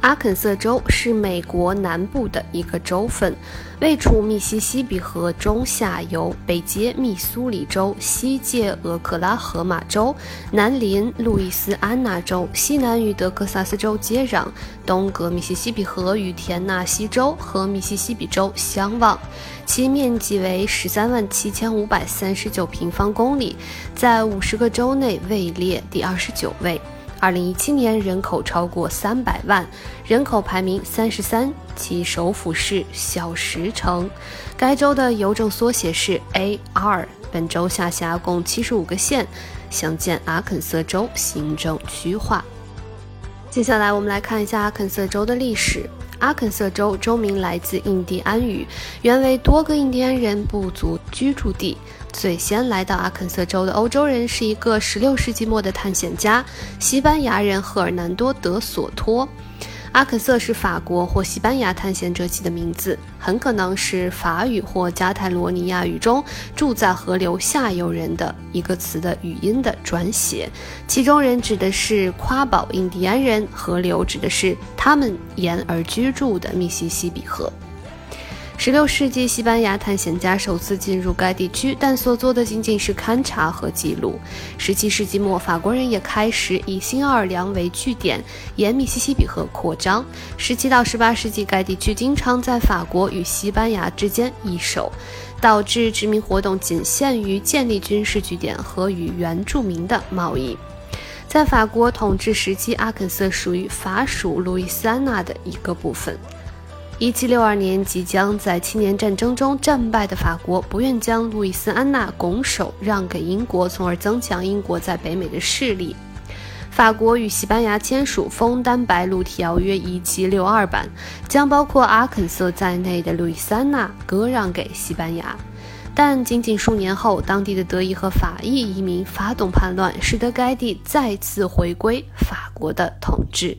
阿肯色州是美国南部的一个州份，位处密西西比河中下游，北接密苏里州，西界俄克拉荷马州，南邻路易斯安那州，西南与德克萨斯州接壤，东隔密西西比河与田纳西州和密西西比州相望。其面积为十三万七千五百三十九平方公里，在五十个州内位列第二十九位。二零一七年人口超过三百万，人口排名三十三，其首府是小石城。该州的邮政缩写是 AR。本州下辖共七十五个县，详见阿肯色州行政区划。接下来我们来看一下阿肯色州的历史。阿肯色州州名来自印第安语，原为多个印第安人部族居住地。最先来到阿肯色州的欧洲人是一个16世纪末的探险家，西班牙人赫尔南多·德索托。阿肯色是法国或西班牙探险者起的名字，很可能是法语或加泰罗尼亚语中“住在河流下游人”的一个词的语音的转写。其中人指的是夸堡印第安人，河流指的是他们沿而居住的密西西比河。十六世纪，西班牙探险家首次进入该地区，但所做的仅仅是勘察和记录。十七世纪末，法国人也开始以新奥尔良为据点，沿密西西比河扩张。十七到十八世纪，该地区经常在法国与西班牙之间易手，导致殖民活动仅限于建立军事据点和与原住民的贸易。在法国统治时期，阿肯色属于法属路易斯安那的一个部分。一七六二年，即将在七年战争中战败的法国不愿将路易斯安那拱手让给英国，从而增强英国在北美的势力。法国与西班牙签署《枫丹白露条约》一七六二版，将包括阿肯色在内的路易斯安那割让给西班牙。但仅仅数年后，当地的德裔和法裔移民发动叛乱，使得该地再次回归法国的统治。